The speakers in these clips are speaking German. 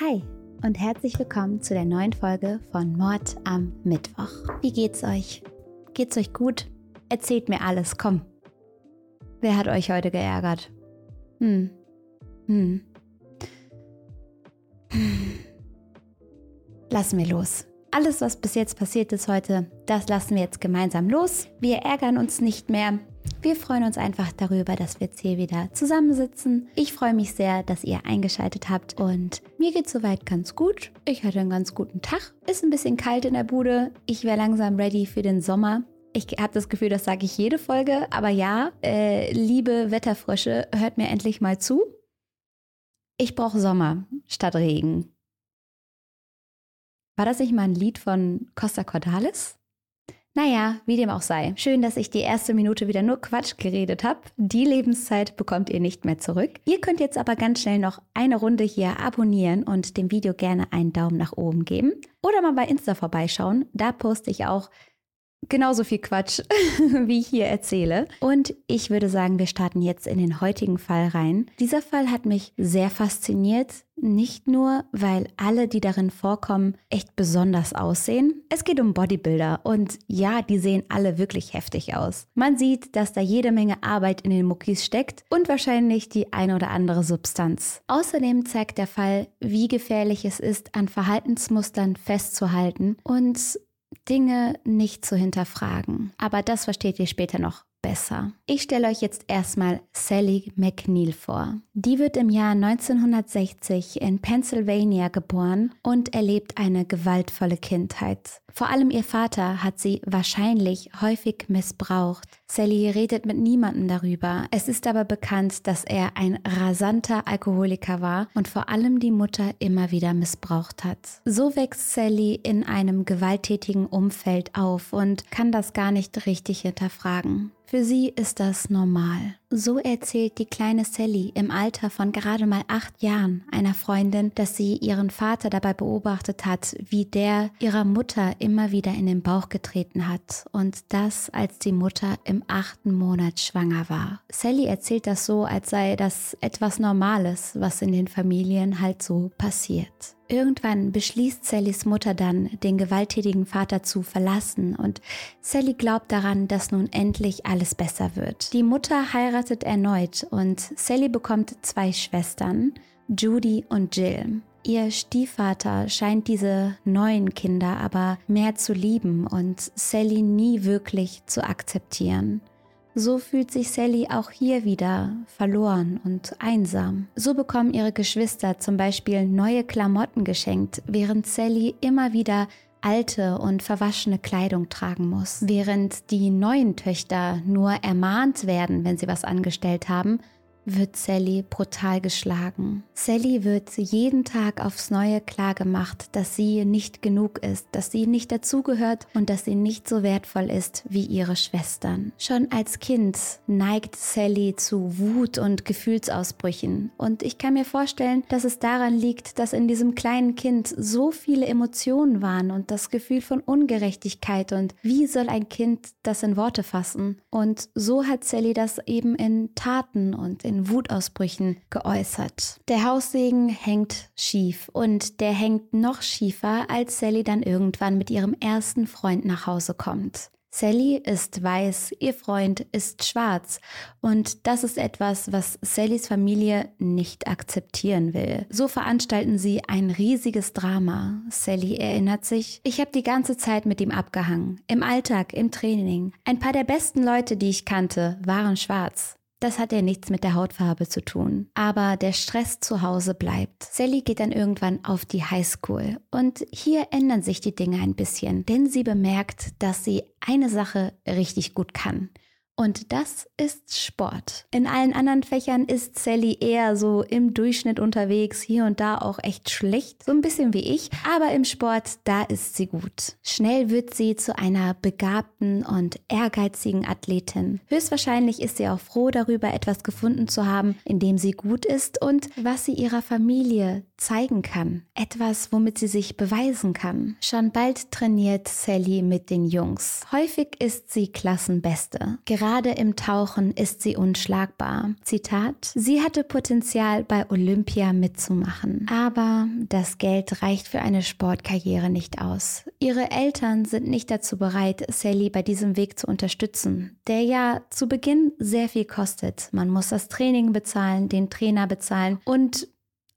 Hi und herzlich willkommen zu der neuen Folge von Mord am Mittwoch. Wie geht's euch? Geht's euch gut? Erzählt mir alles, komm. Wer hat euch heute geärgert? Hm. Hm. hm. Lassen wir los. Alles, was bis jetzt passiert ist heute, das lassen wir jetzt gemeinsam los. Wir ärgern uns nicht mehr. Wir freuen uns einfach darüber, dass wir jetzt hier wieder zusammensitzen. Ich freue mich sehr, dass ihr eingeschaltet habt und mir geht soweit ganz gut. Ich hatte einen ganz guten Tag. Ist ein bisschen kalt in der Bude. Ich wäre langsam ready für den Sommer. Ich habe das Gefühl, das sage ich jede Folge, aber ja, äh, liebe Wetterfrösche, hört mir endlich mal zu. Ich brauche Sommer statt Regen. War das nicht mal ein Lied von Costa Cordalis? Naja, wie dem auch sei. Schön, dass ich die erste Minute wieder nur Quatsch geredet habe. Die Lebenszeit bekommt ihr nicht mehr zurück. Ihr könnt jetzt aber ganz schnell noch eine Runde hier abonnieren und dem Video gerne einen Daumen nach oben geben. Oder mal bei Insta vorbeischauen. Da poste ich auch genauso viel Quatsch, wie ich hier erzähle. Und ich würde sagen, wir starten jetzt in den heutigen Fall rein. Dieser Fall hat mich sehr fasziniert. Nicht nur, weil alle, die darin vorkommen, echt besonders aussehen. Es geht um Bodybuilder und ja, die sehen alle wirklich heftig aus. Man sieht, dass da jede Menge Arbeit in den Muckis steckt und wahrscheinlich die eine oder andere Substanz. Außerdem zeigt der Fall, wie gefährlich es ist, an Verhaltensmustern festzuhalten und Dinge nicht zu hinterfragen. Aber das versteht ihr später noch besser. Ich stelle euch jetzt erstmal Sally McNeil vor. Die wird im Jahr 1960 in Pennsylvania geboren und erlebt eine gewaltvolle Kindheit. Vor allem ihr Vater hat sie wahrscheinlich häufig missbraucht. Sally redet mit niemandem darüber. Es ist aber bekannt, dass er ein rasanter Alkoholiker war und vor allem die Mutter immer wieder missbraucht hat. So wächst Sally in einem gewalttätigen Umfeld auf und kann das gar nicht richtig hinterfragen. Für sie ist das normal. So erzählt die kleine Sally im Alter von gerade mal acht Jahren einer Freundin, dass sie ihren Vater dabei beobachtet hat, wie der ihrer Mutter immer wieder in den Bauch getreten hat und das, als die Mutter im achten Monat schwanger war. Sally erzählt das so, als sei das etwas Normales, was in den Familien halt so passiert. Irgendwann beschließt Sallys Mutter dann, den gewalttätigen Vater zu verlassen und Sally glaubt daran, dass nun endlich alles besser wird. Die Mutter heiratet erneut und Sally bekommt zwei Schwestern, Judy und Jill. Ihr Stiefvater scheint diese neuen Kinder aber mehr zu lieben und Sally nie wirklich zu akzeptieren. So fühlt sich Sally auch hier wieder verloren und einsam. So bekommen ihre Geschwister zum Beispiel neue Klamotten geschenkt, während Sally immer wieder alte und verwaschene Kleidung tragen muss. Während die neuen Töchter nur ermahnt werden, wenn sie was angestellt haben, wird Sally brutal geschlagen. Sally wird jeden Tag aufs Neue klargemacht, dass sie nicht genug ist, dass sie nicht dazugehört und dass sie nicht so wertvoll ist wie ihre Schwestern. Schon als Kind neigt Sally zu Wut und Gefühlsausbrüchen und ich kann mir vorstellen, dass es daran liegt, dass in diesem kleinen Kind so viele Emotionen waren und das Gefühl von Ungerechtigkeit und wie soll ein Kind das in Worte fassen? Und so hat Sally das eben in Taten und in Wutausbrüchen geäußert. Der Haussegen hängt schief und der hängt noch schiefer, als Sally dann irgendwann mit ihrem ersten Freund nach Hause kommt. Sally ist weiß, ihr Freund ist schwarz und das ist etwas, was Sallys Familie nicht akzeptieren will. So veranstalten sie ein riesiges Drama. Sally erinnert sich, ich habe die ganze Zeit mit ihm abgehangen, im Alltag, im Training. Ein paar der besten Leute, die ich kannte, waren schwarz. Das hat ja nichts mit der Hautfarbe zu tun. Aber der Stress zu Hause bleibt. Sally geht dann irgendwann auf die Highschool. Und hier ändern sich die Dinge ein bisschen, denn sie bemerkt, dass sie eine Sache richtig gut kann. Und das ist Sport. In allen anderen Fächern ist Sally eher so im Durchschnitt unterwegs, hier und da auch echt schlecht, so ein bisschen wie ich. Aber im Sport, da ist sie gut. Schnell wird sie zu einer begabten und ehrgeizigen Athletin. Höchstwahrscheinlich ist sie auch froh darüber, etwas gefunden zu haben, in dem sie gut ist und was sie ihrer Familie zeigen kann. Etwas, womit sie sich beweisen kann. Schon bald trainiert Sally mit den Jungs. Häufig ist sie Klassenbeste. Gerade Gerade im Tauchen ist sie unschlagbar. Zitat, sie hatte Potenzial bei Olympia mitzumachen. Aber das Geld reicht für eine Sportkarriere nicht aus. Ihre Eltern sind nicht dazu bereit, Sally bei diesem Weg zu unterstützen, der ja zu Beginn sehr viel kostet. Man muss das Training bezahlen, den Trainer bezahlen und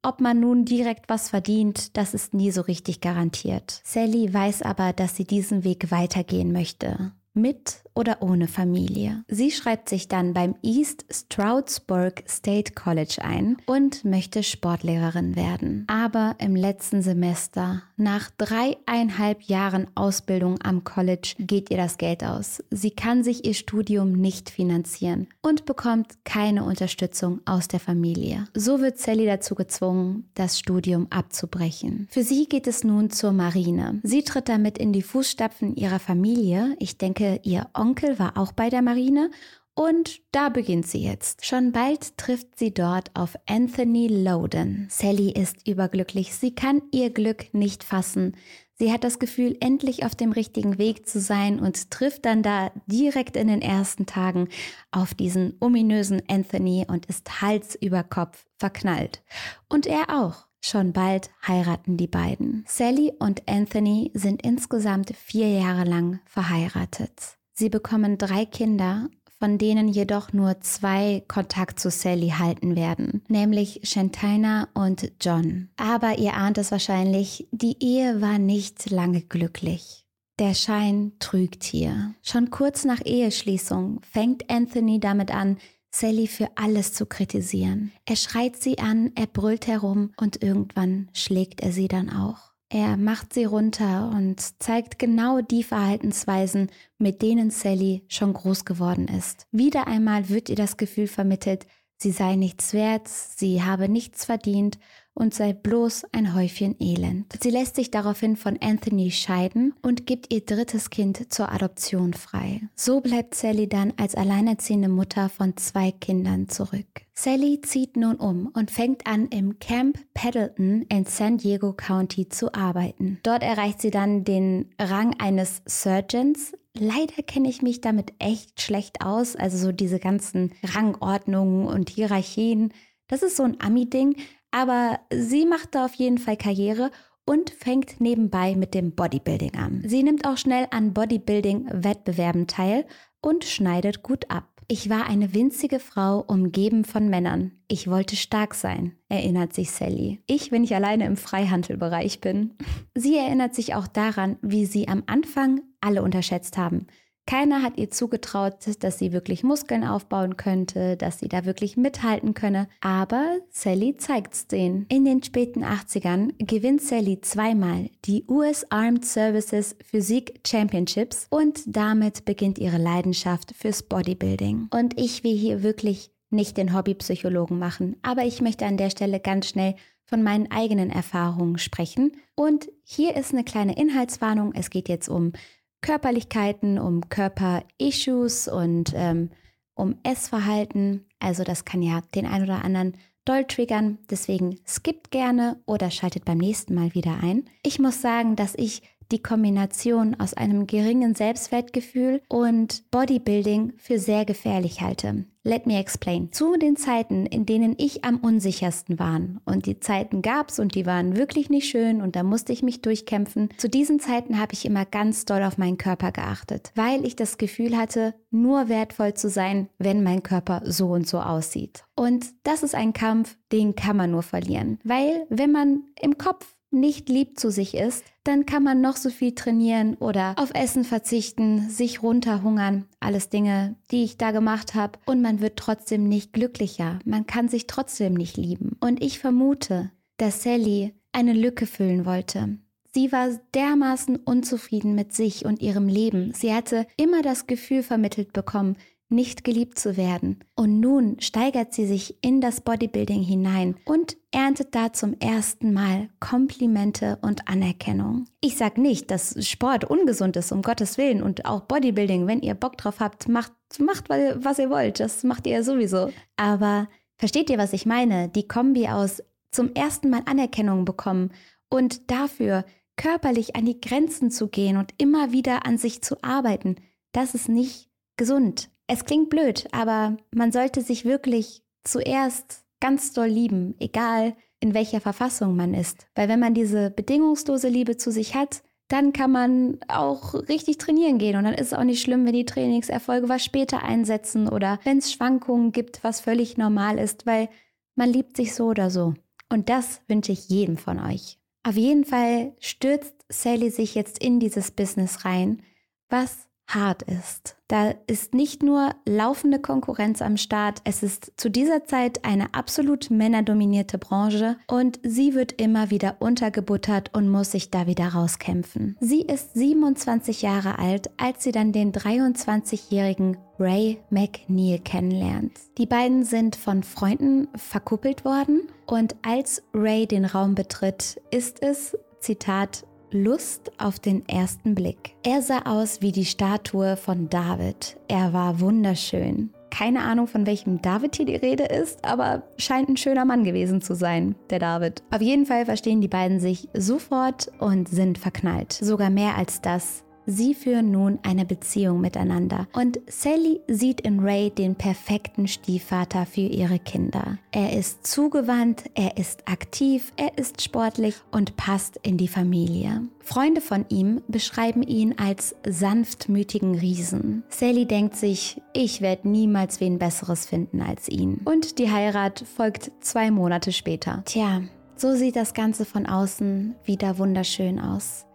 ob man nun direkt was verdient, das ist nie so richtig garantiert. Sally weiß aber, dass sie diesen Weg weitergehen möchte mit oder ohne Familie. Sie schreibt sich dann beim East Stroudsburg State College ein und möchte Sportlehrerin werden. Aber im letzten Semester, nach dreieinhalb Jahren Ausbildung am College, geht ihr das Geld aus. Sie kann sich ihr Studium nicht finanzieren und bekommt keine Unterstützung aus der Familie. So wird Sally dazu gezwungen, das Studium abzubrechen. Für sie geht es nun zur Marine. Sie tritt damit in die Fußstapfen ihrer Familie. Ich denke, ihr Onkel war auch bei der Marine und da beginnt sie jetzt. Schon bald trifft sie dort auf Anthony Loden. Sally ist überglücklich. Sie kann ihr Glück nicht fassen. Sie hat das Gefühl, endlich auf dem richtigen Weg zu sein und trifft dann da direkt in den ersten Tagen auf diesen ominösen Anthony und ist Hals über Kopf verknallt. Und er auch. Schon bald heiraten die beiden. Sally und Anthony sind insgesamt vier Jahre lang verheiratet. Sie bekommen drei Kinder, von denen jedoch nur zwei Kontakt zu Sally halten werden, nämlich Shantina und John. Aber ihr ahnt es wahrscheinlich, die Ehe war nicht lange glücklich. Der Schein trügt hier. Schon kurz nach Eheschließung fängt Anthony damit an, Sally für alles zu kritisieren. Er schreit sie an, er brüllt herum und irgendwann schlägt er sie dann auch. Er macht sie runter und zeigt genau die Verhaltensweisen, mit denen Sally schon groß geworden ist. Wieder einmal wird ihr das Gefühl vermittelt, sie sei nichts wert, sie habe nichts verdient und sei bloß ein Häufchen Elend. Sie lässt sich daraufhin von Anthony scheiden und gibt ihr drittes Kind zur Adoption frei. So bleibt Sally dann als alleinerziehende Mutter von zwei Kindern zurück. Sally zieht nun um und fängt an, im Camp Pendleton in San Diego County zu arbeiten. Dort erreicht sie dann den Rang eines Surgeons, Leider kenne ich mich damit echt schlecht aus. Also so diese ganzen Rangordnungen und Hierarchien. Das ist so ein Ami-Ding. Aber sie macht da auf jeden Fall Karriere und fängt nebenbei mit dem Bodybuilding an. Sie nimmt auch schnell an Bodybuilding-Wettbewerben teil und schneidet gut ab. Ich war eine winzige Frau, umgeben von Männern. Ich wollte stark sein, erinnert sich Sally. Ich, wenn ich alleine im Freihandelbereich bin. Sie erinnert sich auch daran, wie sie am Anfang alle unterschätzt haben. Keiner hat ihr zugetraut, dass sie wirklich Muskeln aufbauen könnte, dass sie da wirklich mithalten könne. Aber Sally zeigt's denen. In den späten 80ern gewinnt Sally zweimal die US Armed Services Physik Championships und damit beginnt ihre Leidenschaft fürs Bodybuilding. Und ich will hier wirklich nicht den Hobbypsychologen machen, aber ich möchte an der Stelle ganz schnell von meinen eigenen Erfahrungen sprechen. Und hier ist eine kleine Inhaltswarnung. Es geht jetzt um Körperlichkeiten, um Körperissues und ähm, um Essverhalten. Also das kann ja den ein oder anderen doll triggern. Deswegen skippt gerne oder schaltet beim nächsten Mal wieder ein. Ich muss sagen, dass ich die Kombination aus einem geringen Selbstwertgefühl und Bodybuilding für sehr gefährlich halte. Let me explain. Zu den Zeiten, in denen ich am unsichersten war, und die Zeiten gab's und die waren wirklich nicht schön und da musste ich mich durchkämpfen, zu diesen Zeiten habe ich immer ganz doll auf meinen Körper geachtet, weil ich das Gefühl hatte, nur wertvoll zu sein, wenn mein Körper so und so aussieht. Und das ist ein Kampf, den kann man nur verlieren, weil wenn man im Kopf nicht lieb zu sich ist, dann kann man noch so viel trainieren oder auf Essen verzichten, sich runterhungern, alles Dinge, die ich da gemacht habe und man wird trotzdem nicht glücklicher, man kann sich trotzdem nicht lieben. Und ich vermute, dass Sally eine Lücke füllen wollte. Sie war dermaßen unzufrieden mit sich und ihrem Leben. Sie hatte immer das Gefühl vermittelt bekommen, nicht geliebt zu werden. Und nun steigert sie sich in das Bodybuilding hinein und erntet da zum ersten Mal Komplimente und Anerkennung. Ich sage nicht, dass Sport ungesund ist, um Gottes Willen, und auch Bodybuilding, wenn ihr Bock drauf habt, macht, macht was ihr wollt. Das macht ihr sowieso. Aber versteht ihr, was ich meine? Die Kombi aus zum ersten Mal Anerkennung bekommen und dafür körperlich an die Grenzen zu gehen und immer wieder an sich zu arbeiten, das ist nicht gesund. Es klingt blöd, aber man sollte sich wirklich zuerst ganz doll lieben, egal in welcher Verfassung man ist. Weil wenn man diese bedingungslose Liebe zu sich hat, dann kann man auch richtig trainieren gehen. Und dann ist es auch nicht schlimm, wenn die Trainingserfolge was später einsetzen oder wenn es Schwankungen gibt, was völlig normal ist, weil man liebt sich so oder so. Und das wünsche ich jedem von euch. Auf jeden Fall stürzt Sally sich jetzt in dieses Business rein, was hart ist. Da ist nicht nur laufende Konkurrenz am Start, es ist zu dieser Zeit eine absolut männerdominierte Branche und sie wird immer wieder untergebuttert und muss sich da wieder rauskämpfen. Sie ist 27 Jahre alt, als sie dann den 23-jährigen Ray McNeil kennenlernt. Die beiden sind von Freunden verkuppelt worden und als Ray den Raum betritt, ist es, Zitat, Lust auf den ersten Blick. Er sah aus wie die Statue von David. Er war wunderschön. Keine Ahnung, von welchem David hier die Rede ist, aber scheint ein schöner Mann gewesen zu sein, der David. Auf jeden Fall verstehen die beiden sich sofort und sind verknallt. Sogar mehr als das. Sie führen nun eine Beziehung miteinander und Sally sieht in Ray den perfekten Stiefvater für ihre Kinder. Er ist zugewandt, er ist aktiv, er ist sportlich und passt in die Familie. Freunde von ihm beschreiben ihn als sanftmütigen Riesen. Sally denkt sich, ich werde niemals wen Besseres finden als ihn. Und die Heirat folgt zwei Monate später. Tja, so sieht das Ganze von außen wieder wunderschön aus.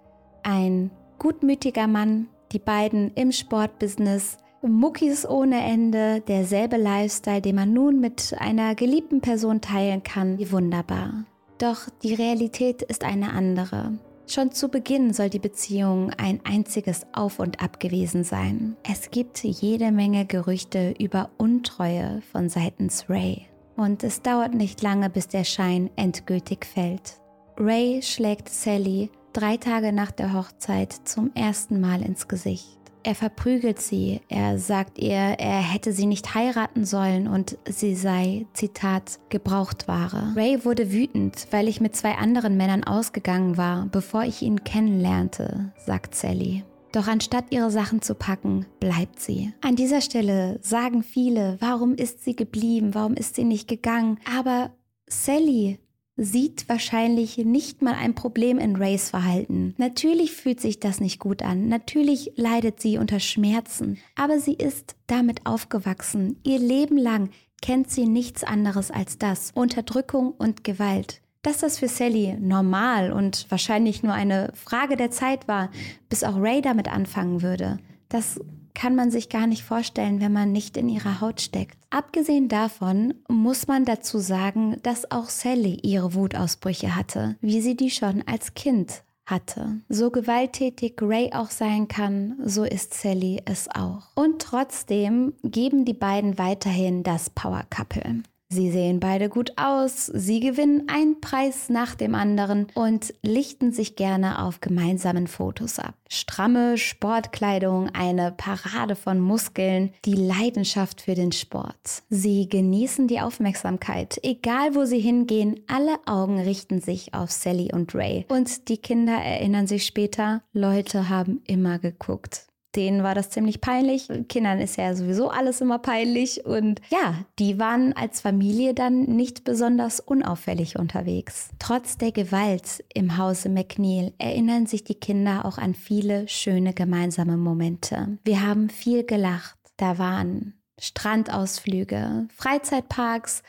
Ein gutmütiger Mann, die beiden im Sportbusiness, Muckis ohne Ende, derselbe Lifestyle, den man nun mit einer geliebten Person teilen kann, wie wunderbar. Doch die Realität ist eine andere. Schon zu Beginn soll die Beziehung ein einziges Auf und Ab gewesen sein. Es gibt jede Menge Gerüchte über Untreue von seitens Ray. Und es dauert nicht lange, bis der Schein endgültig fällt. Ray schlägt Sally drei Tage nach der Hochzeit zum ersten Mal ins Gesicht. Er verprügelt sie, er sagt ihr, er hätte sie nicht heiraten sollen und sie sei, Zitat, Gebrauchtware. Ray wurde wütend, weil ich mit zwei anderen Männern ausgegangen war, bevor ich ihn kennenlernte, sagt Sally. Doch anstatt ihre Sachen zu packen, bleibt sie. An dieser Stelle sagen viele, warum ist sie geblieben, warum ist sie nicht gegangen? Aber Sally sieht wahrscheinlich nicht mal ein Problem in Rays Verhalten. Natürlich fühlt sich das nicht gut an, natürlich leidet sie unter Schmerzen, aber sie ist damit aufgewachsen. Ihr Leben lang kennt sie nichts anderes als das, Unterdrückung und Gewalt. Dass das für Sally normal und wahrscheinlich nur eine Frage der Zeit war, bis auch Ray damit anfangen würde, das kann man sich gar nicht vorstellen, wenn man nicht in ihrer Haut steckt. Abgesehen davon muss man dazu sagen, dass auch Sally ihre Wutausbrüche hatte, wie sie die schon als Kind hatte. So gewalttätig Ray auch sein kann, so ist Sally es auch. Und trotzdem geben die beiden weiterhin das Power Couple. Sie sehen beide gut aus, sie gewinnen einen Preis nach dem anderen und lichten sich gerne auf gemeinsamen Fotos ab. Stramme Sportkleidung, eine Parade von Muskeln, die Leidenschaft für den Sport. Sie genießen die Aufmerksamkeit. Egal wo sie hingehen, alle Augen richten sich auf Sally und Ray. Und die Kinder erinnern sich später, Leute haben immer geguckt denen war das ziemlich peinlich. Kindern ist ja sowieso alles immer peinlich. Und ja, die waren als Familie dann nicht besonders unauffällig unterwegs. Trotz der Gewalt im Hause McNeil erinnern sich die Kinder auch an viele schöne gemeinsame Momente. Wir haben viel gelacht. Da waren Strandausflüge, Freizeitparks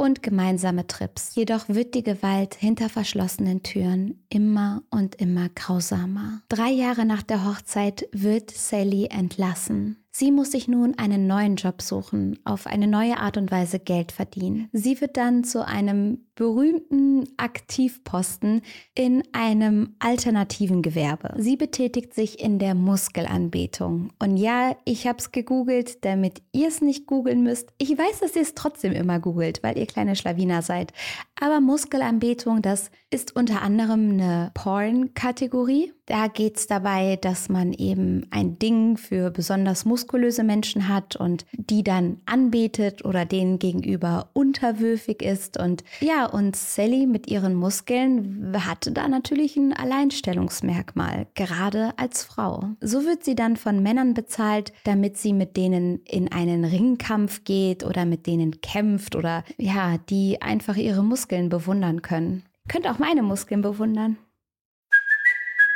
und gemeinsame Trips. Jedoch wird die Gewalt hinter verschlossenen Türen immer und immer grausamer. Drei Jahre nach der Hochzeit wird Sally entlassen. Sie muss sich nun einen neuen Job suchen, auf eine neue Art und Weise Geld verdienen. Sie wird dann zu einem berühmten Aktivposten in einem alternativen Gewerbe. Sie betätigt sich in der Muskelanbetung. Und ja, ich habe es gegoogelt, damit ihr es nicht googeln müsst. Ich weiß, dass ihr es trotzdem immer googelt, weil ihr kleine Schlawiner seid. Aber Muskelanbetung, das ist unter anderem eine Porn-Kategorie. Da geht es dabei, dass man eben ein Ding für besonders muskulöse Menschen hat und die dann anbetet oder denen gegenüber unterwürfig ist. Und ja, und Sally mit ihren Muskeln hatte da natürlich ein Alleinstellungsmerkmal, gerade als Frau. So wird sie dann von Männern bezahlt, damit sie mit denen in einen Ringkampf geht oder mit denen kämpft oder ja, die einfach ihre Muskeln bewundern können. Könnt auch meine Muskeln bewundern.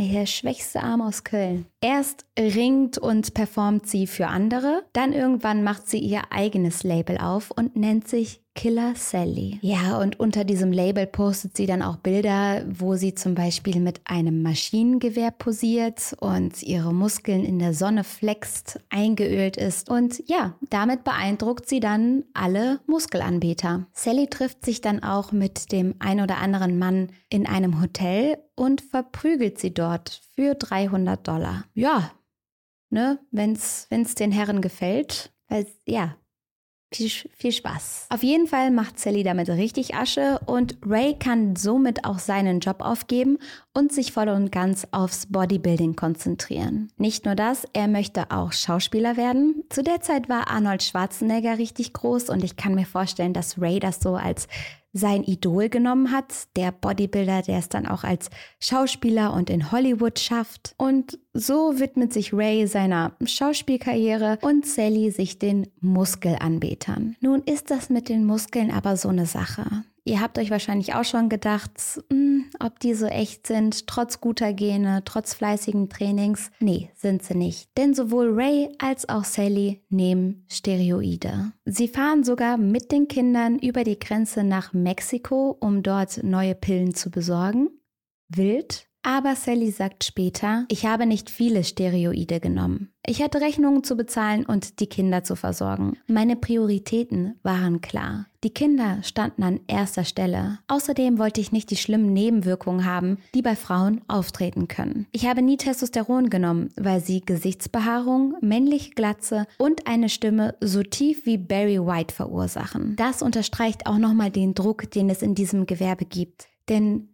Der schwächste Arm aus Köln. Erst ringt und performt sie für andere, dann irgendwann macht sie ihr eigenes Label auf und nennt sich Killer Sally. Ja, und unter diesem Label postet sie dann auch Bilder, wo sie zum Beispiel mit einem Maschinengewehr posiert und ihre Muskeln in der Sonne flext, eingeölt ist. Und ja, damit beeindruckt sie dann alle Muskelanbeter. Sally trifft sich dann auch mit dem ein oder anderen Mann in einem Hotel und verprügelt sie dort für 300 Dollar. Ja, ne, wenn's, wenn's den Herren gefällt, weil, ja, viel, viel Spaß. Auf jeden Fall macht Sally damit richtig Asche und Ray kann somit auch seinen Job aufgeben und sich voll und ganz aufs Bodybuilding konzentrieren. Nicht nur das, er möchte auch Schauspieler werden. Zu der Zeit war Arnold Schwarzenegger richtig groß und ich kann mir vorstellen, dass Ray das so als sein Idol genommen hat, der Bodybuilder, der es dann auch als Schauspieler und in Hollywood schafft. Und so widmet sich Ray seiner Schauspielkarriere und Sally sich den Muskelanbetern. Nun ist das mit den Muskeln aber so eine Sache. Ihr habt euch wahrscheinlich auch schon gedacht, hm, ob die so echt sind, trotz guter Gene, trotz fleißigen Trainings. Nee, sind sie nicht. Denn sowohl Ray als auch Sally nehmen Steroide. Sie fahren sogar mit den Kindern über die Grenze nach Mexiko, um dort neue Pillen zu besorgen. Wild, aber Sally sagt später, ich habe nicht viele Steroide genommen. Ich hatte Rechnungen zu bezahlen und die Kinder zu versorgen. Meine Prioritäten waren klar. Die Kinder standen an erster Stelle. Außerdem wollte ich nicht die schlimmen Nebenwirkungen haben, die bei Frauen auftreten können. Ich habe nie Testosteron genommen, weil sie Gesichtsbehaarung, männliche Glatze und eine Stimme so tief wie Barry White verursachen. Das unterstreicht auch nochmal den Druck, den es in diesem Gewerbe gibt. Denn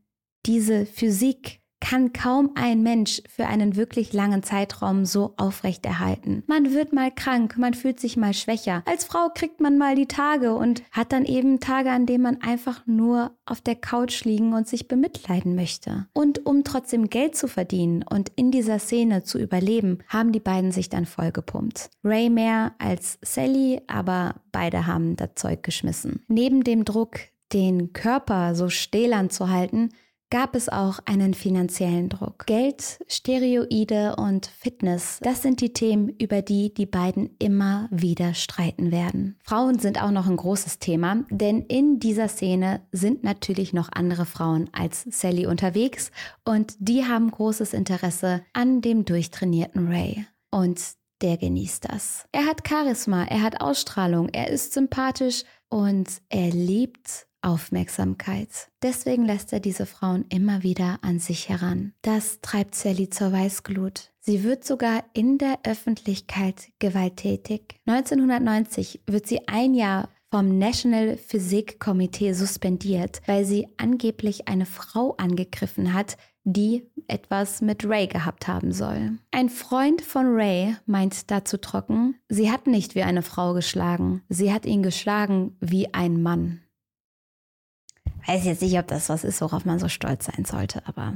diese Physik kann kaum ein Mensch für einen wirklich langen Zeitraum so aufrechterhalten. Man wird mal krank, man fühlt sich mal schwächer. Als Frau kriegt man mal die Tage und hat dann eben Tage, an denen man einfach nur auf der Couch liegen und sich bemitleiden möchte. Und um trotzdem Geld zu verdienen und in dieser Szene zu überleben, haben die beiden sich dann vollgepumpt. Ray mehr als Sally, aber beide haben das Zeug geschmissen. Neben dem Druck, den Körper so stählern zu halten, gab es auch einen finanziellen Druck. Geld, Steroide und Fitness, das sind die Themen, über die die beiden immer wieder streiten werden. Frauen sind auch noch ein großes Thema, denn in dieser Szene sind natürlich noch andere Frauen als Sally unterwegs und die haben großes Interesse an dem durchtrainierten Ray. Und der genießt das. Er hat Charisma, er hat Ausstrahlung, er ist sympathisch und er liebt Aufmerksamkeit. Deswegen lässt er diese Frauen immer wieder an sich heran. Das treibt Sally zur Weißglut. Sie wird sogar in der Öffentlichkeit gewalttätig. 1990 wird sie ein Jahr vom National Physik Komitee suspendiert, weil sie angeblich eine Frau angegriffen hat, die etwas mit Ray gehabt haben soll. Ein Freund von Ray meint dazu trocken, sie hat nicht wie eine Frau geschlagen, sie hat ihn geschlagen wie ein Mann. Weiß jetzt nicht, ob das was ist, worauf man so stolz sein sollte, aber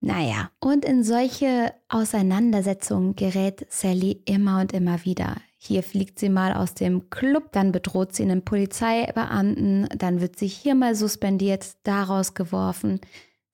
naja. Und in solche Auseinandersetzungen gerät Sally immer und immer wieder. Hier fliegt sie mal aus dem Club, dann bedroht sie einen Polizeibeamten, dann wird sie hier mal suspendiert, daraus geworfen.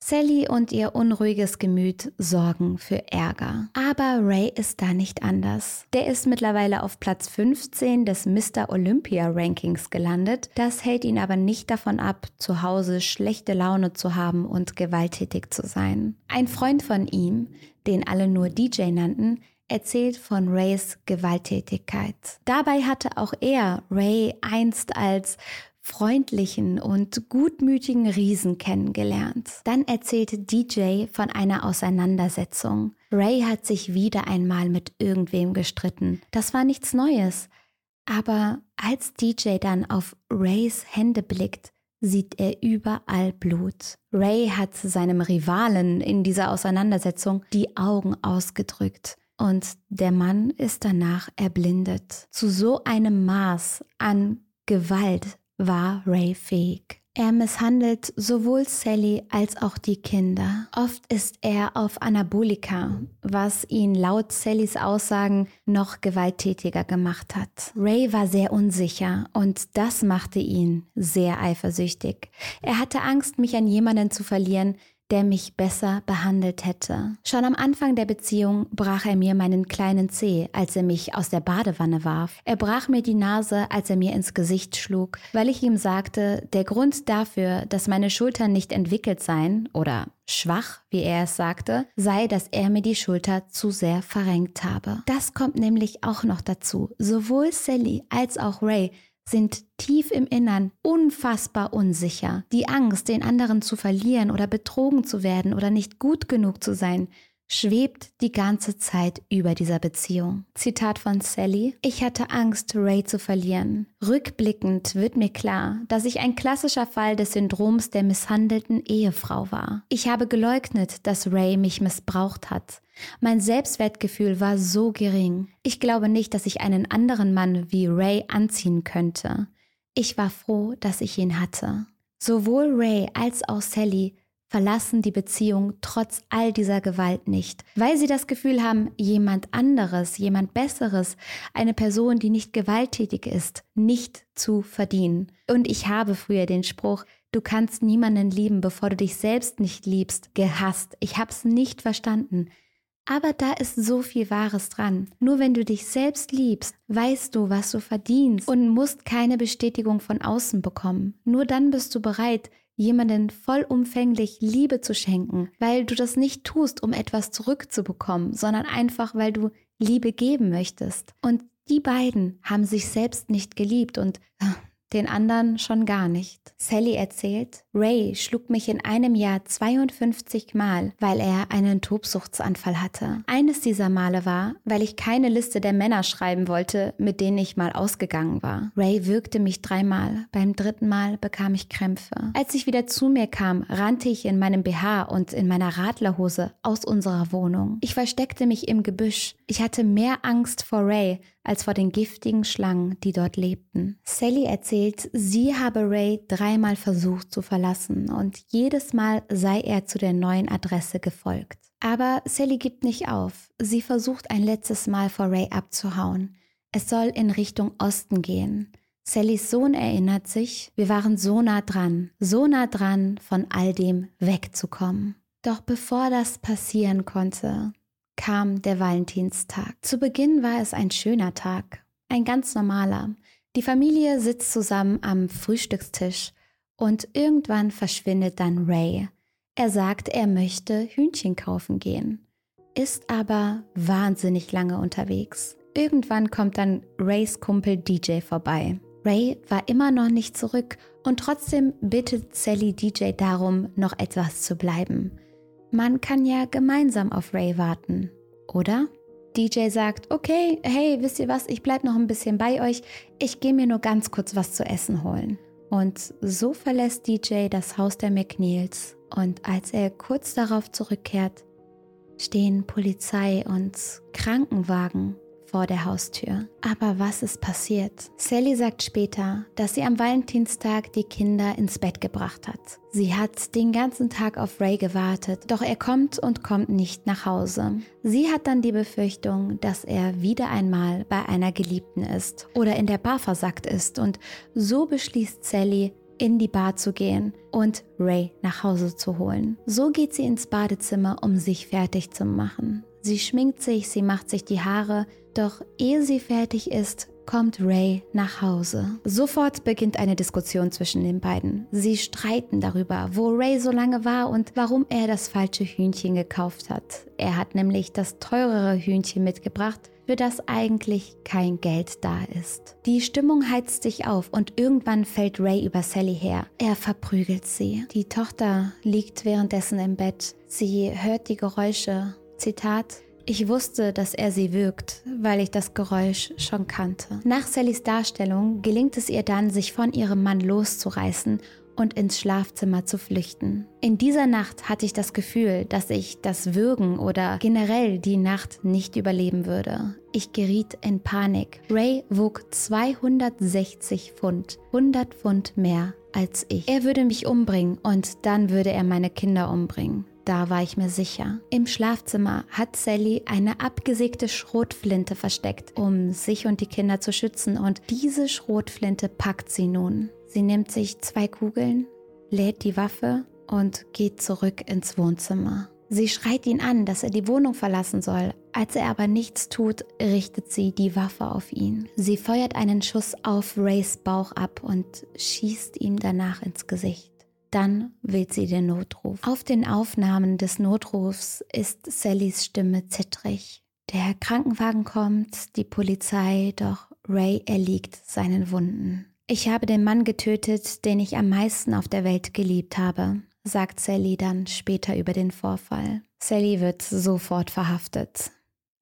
Sally und ihr unruhiges Gemüt sorgen für Ärger. Aber Ray ist da nicht anders. Der ist mittlerweile auf Platz 15 des Mr. Olympia Rankings gelandet. Das hält ihn aber nicht davon ab, zu Hause schlechte Laune zu haben und gewalttätig zu sein. Ein Freund von ihm, den alle nur DJ nannten, erzählt von Rays Gewalttätigkeit. Dabei hatte auch er Ray einst als freundlichen und gutmütigen Riesen kennengelernt. Dann erzählte DJ von einer Auseinandersetzung. Ray hat sich wieder einmal mit irgendwem gestritten. Das war nichts Neues. Aber als DJ dann auf Rays Hände blickt, sieht er überall Blut. Ray hat seinem Rivalen in dieser Auseinandersetzung die Augen ausgedrückt und der Mann ist danach erblindet. Zu so einem Maß an Gewalt war Ray fähig. Er misshandelt sowohl Sally als auch die Kinder. Oft ist er auf Anabolika, was ihn laut Sallys Aussagen noch gewalttätiger gemacht hat. Ray war sehr unsicher und das machte ihn sehr eifersüchtig. Er hatte Angst, mich an jemanden zu verlieren, der mich besser behandelt hätte. Schon am Anfang der Beziehung brach er mir meinen kleinen Zeh, als er mich aus der Badewanne warf. Er brach mir die Nase, als er mir ins Gesicht schlug, weil ich ihm sagte, der Grund dafür, dass meine Schultern nicht entwickelt seien oder schwach, wie er es sagte, sei, dass er mir die Schulter zu sehr verrenkt habe. Das kommt nämlich auch noch dazu. Sowohl Sally als auch Ray sind tief im Innern unfassbar unsicher. Die Angst, den anderen zu verlieren oder betrogen zu werden oder nicht gut genug zu sein, schwebt die ganze Zeit über dieser Beziehung. Zitat von Sally. Ich hatte Angst, Ray zu verlieren. Rückblickend wird mir klar, dass ich ein klassischer Fall des Syndroms der misshandelten Ehefrau war. Ich habe geleugnet, dass Ray mich missbraucht hat. Mein Selbstwertgefühl war so gering. Ich glaube nicht, dass ich einen anderen Mann wie Ray anziehen könnte. Ich war froh, dass ich ihn hatte. Sowohl Ray als auch Sally verlassen die Beziehung trotz all dieser Gewalt nicht, weil sie das Gefühl haben, jemand anderes, jemand Besseres, eine Person, die nicht gewalttätig ist, nicht zu verdienen. Und ich habe früher den Spruch, du kannst niemanden lieben, bevor du dich selbst nicht liebst, gehasst. Ich hab's nicht verstanden. Aber da ist so viel Wahres dran. Nur wenn du dich selbst liebst, weißt du, was du verdienst und musst keine Bestätigung von außen bekommen. Nur dann bist du bereit, jemanden vollumfänglich Liebe zu schenken, weil du das nicht tust, um etwas zurückzubekommen, sondern einfach, weil du Liebe geben möchtest. Und die beiden haben sich selbst nicht geliebt und den anderen schon gar nicht. Sally erzählt, Ray schlug mich in einem Jahr 52 Mal, weil er einen Tobsuchtsanfall hatte. Eines dieser Male war, weil ich keine Liste der Männer schreiben wollte, mit denen ich mal ausgegangen war. Ray würgte mich dreimal, beim dritten Mal bekam ich Krämpfe. Als ich wieder zu mir kam, rannte ich in meinem BH und in meiner Radlerhose aus unserer Wohnung. Ich versteckte mich im Gebüsch. Ich hatte mehr Angst vor Ray als vor den giftigen Schlangen, die dort lebten. Sally erzählt, sie habe Ray dreimal versucht zu verlassen und jedes Mal sei er zu der neuen Adresse gefolgt. Aber Sally gibt nicht auf. Sie versucht ein letztes Mal vor Ray abzuhauen. Es soll in Richtung Osten gehen. Sallys Sohn erinnert sich, wir waren so nah dran, so nah dran, von all dem wegzukommen. Doch bevor das passieren konnte, kam der Valentinstag. Zu Beginn war es ein schöner Tag, ein ganz normaler. Die Familie sitzt zusammen am Frühstückstisch und irgendwann verschwindet dann Ray. Er sagt, er möchte Hühnchen kaufen gehen, ist aber wahnsinnig lange unterwegs. Irgendwann kommt dann Rays Kumpel DJ vorbei. Ray war immer noch nicht zurück und trotzdem bittet Sally DJ darum, noch etwas zu bleiben. Man kann ja gemeinsam auf Ray warten, oder? DJ sagt, okay, hey, wisst ihr was, ich bleib noch ein bisschen bei euch, ich gehe mir nur ganz kurz was zu essen holen. Und so verlässt DJ das Haus der McNeils und als er kurz darauf zurückkehrt, stehen Polizei und Krankenwagen vor der Haustür. Aber was ist passiert? Sally sagt später, dass sie am Valentinstag die Kinder ins Bett gebracht hat. Sie hat den ganzen Tag auf Ray gewartet, doch er kommt und kommt nicht nach Hause. Sie hat dann die Befürchtung, dass er wieder einmal bei einer Geliebten ist oder in der Bar versackt ist und so beschließt Sally, in die Bar zu gehen und Ray nach Hause zu holen. So geht sie ins Badezimmer, um sich fertig zu machen. Sie schminkt sich, sie macht sich die Haare, doch ehe sie fertig ist, kommt Ray nach Hause. Sofort beginnt eine Diskussion zwischen den beiden. Sie streiten darüber, wo Ray so lange war und warum er das falsche Hühnchen gekauft hat. Er hat nämlich das teurere Hühnchen mitgebracht, für das eigentlich kein Geld da ist. Die Stimmung heizt sich auf und irgendwann fällt Ray über Sally her. Er verprügelt sie. Die Tochter liegt währenddessen im Bett. Sie hört die Geräusche. Zitat ich wusste, dass er sie wirkt, weil ich das Geräusch schon kannte. Nach Sallys Darstellung gelingt es ihr dann, sich von ihrem Mann loszureißen und ins Schlafzimmer zu flüchten. In dieser Nacht hatte ich das Gefühl, dass ich das Würgen oder generell die Nacht nicht überleben würde. Ich geriet in Panik. Ray wog 260 Pfund, 100 Pfund mehr als ich. Er würde mich umbringen und dann würde er meine Kinder umbringen. Da war ich mir sicher. Im Schlafzimmer hat Sally eine abgesägte Schrotflinte versteckt, um sich und die Kinder zu schützen. Und diese Schrotflinte packt sie nun. Sie nimmt sich zwei Kugeln, lädt die Waffe und geht zurück ins Wohnzimmer. Sie schreit ihn an, dass er die Wohnung verlassen soll. Als er aber nichts tut, richtet sie die Waffe auf ihn. Sie feuert einen Schuss auf Rays Bauch ab und schießt ihm danach ins Gesicht. Dann wählt sie den Notruf. Auf den Aufnahmen des Notrufs ist Sallys Stimme zittrig. Der Krankenwagen kommt, die Polizei, doch Ray erliegt seinen Wunden. Ich habe den Mann getötet, den ich am meisten auf der Welt geliebt habe, sagt Sally dann später über den Vorfall. Sally wird sofort verhaftet.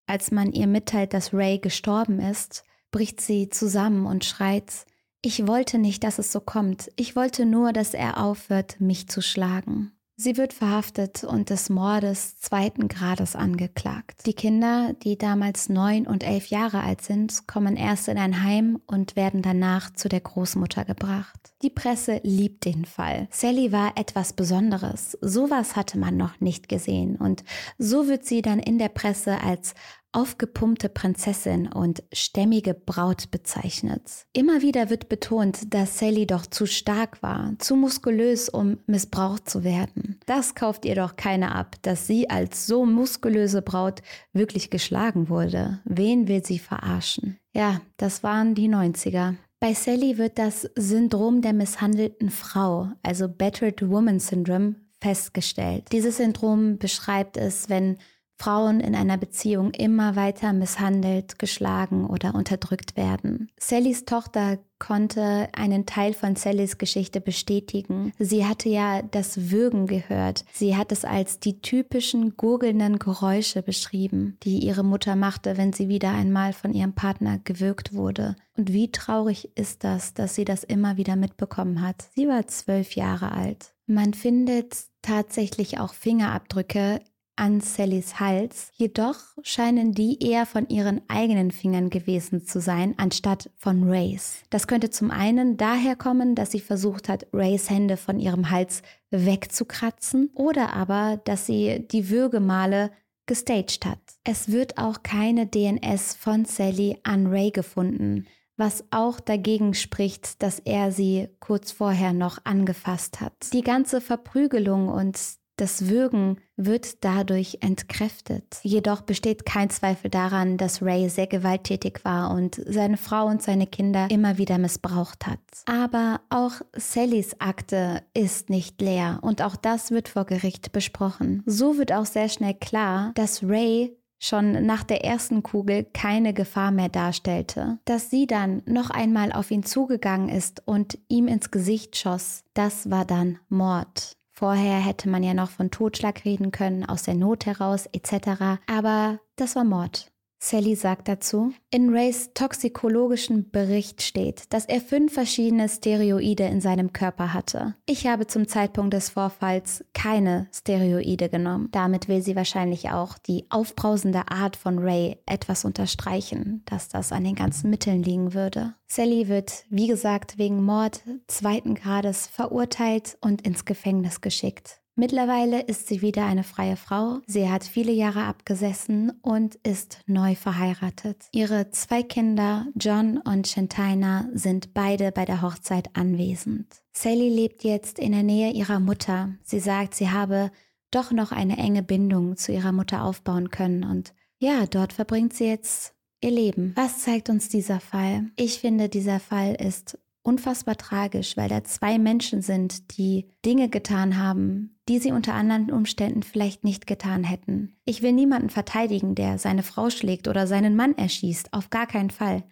Als man ihr mitteilt, dass Ray gestorben ist, bricht sie zusammen und schreit, ich wollte nicht, dass es so kommt. Ich wollte nur, dass er aufhört, mich zu schlagen. Sie wird verhaftet und des Mordes zweiten Grades angeklagt. Die Kinder, die damals neun und elf Jahre alt sind, kommen erst in ein Heim und werden danach zu der Großmutter gebracht. Die Presse liebt den Fall. Sally war etwas Besonderes. Sowas hatte man noch nicht gesehen und so wird sie dann in der Presse als aufgepumpte Prinzessin und stämmige Braut bezeichnet. Immer wieder wird betont, dass Sally doch zu stark war, zu muskulös, um missbraucht zu werden. Das kauft ihr doch keiner ab, dass sie als so muskulöse Braut wirklich geschlagen wurde. Wen will sie verarschen? Ja, das waren die 90er. Bei Sally wird das Syndrom der misshandelten Frau, also Battered Woman Syndrome, festgestellt. Dieses Syndrom beschreibt es, wenn Frauen in einer Beziehung immer weiter misshandelt, geschlagen oder unterdrückt werden. Sallys Tochter konnte einen Teil von Sallys Geschichte bestätigen. Sie hatte ja das Würgen gehört. Sie hat es als die typischen gurgelnden Geräusche beschrieben, die ihre Mutter machte, wenn sie wieder einmal von ihrem Partner gewürgt wurde. Und wie traurig ist das, dass sie das immer wieder mitbekommen hat. Sie war zwölf Jahre alt. Man findet tatsächlich auch Fingerabdrücke an Sallys Hals, jedoch scheinen die eher von ihren eigenen Fingern gewesen zu sein, anstatt von Rays. Das könnte zum einen daher kommen, dass sie versucht hat, Rays Hände von ihrem Hals wegzukratzen, oder aber, dass sie die Würgemale gestaged hat. Es wird auch keine DNS von Sally an Ray gefunden, was auch dagegen spricht, dass er sie kurz vorher noch angefasst hat. Die ganze Verprügelung und das Würgen wird dadurch entkräftet. Jedoch besteht kein Zweifel daran, dass Ray sehr gewalttätig war und seine Frau und seine Kinder immer wieder missbraucht hat. Aber auch Sallys Akte ist nicht leer und auch das wird vor Gericht besprochen. So wird auch sehr schnell klar, dass Ray schon nach der ersten Kugel keine Gefahr mehr darstellte. Dass sie dann noch einmal auf ihn zugegangen ist und ihm ins Gesicht schoss, das war dann Mord. Vorher hätte man ja noch von Totschlag reden können, aus der Not heraus etc. Aber das war Mord. Sally sagt dazu, in Rays toxikologischen Bericht steht, dass er fünf verschiedene Steroide in seinem Körper hatte. Ich habe zum Zeitpunkt des Vorfalls keine Steroide genommen. Damit will sie wahrscheinlich auch die aufbrausende Art von Ray etwas unterstreichen, dass das an den ganzen Mitteln liegen würde. Sally wird, wie gesagt, wegen Mord zweiten Grades verurteilt und ins Gefängnis geschickt. Mittlerweile ist sie wieder eine freie Frau. Sie hat viele Jahre abgesessen und ist neu verheiratet. Ihre zwei Kinder, John und Shantina, sind beide bei der Hochzeit anwesend. Sally lebt jetzt in der Nähe ihrer Mutter. Sie sagt, sie habe doch noch eine enge Bindung zu ihrer Mutter aufbauen können und ja, dort verbringt sie jetzt ihr Leben. Was zeigt uns dieser Fall? Ich finde, dieser Fall ist unfassbar tragisch, weil da zwei Menschen sind, die Dinge getan haben, die sie unter anderen Umständen vielleicht nicht getan hätten. Ich will niemanden verteidigen, der seine Frau schlägt oder seinen Mann erschießt, auf gar keinen Fall.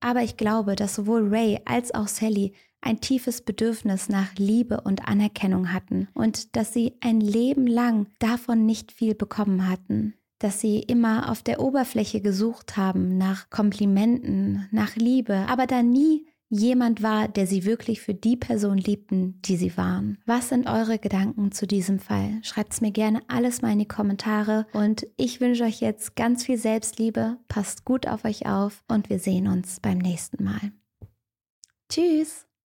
Aber ich glaube, dass sowohl Ray als auch Sally ein tiefes Bedürfnis nach Liebe und Anerkennung hatten und dass sie ein Leben lang davon nicht viel bekommen hatten dass sie immer auf der Oberfläche gesucht haben nach Komplimenten, nach Liebe, aber da nie jemand war, der sie wirklich für die Person liebten, die sie waren. Was sind eure Gedanken zu diesem Fall? Schreibt es mir gerne alles mal in die Kommentare und ich wünsche euch jetzt ganz viel Selbstliebe, passt gut auf euch auf und wir sehen uns beim nächsten Mal. Tschüss!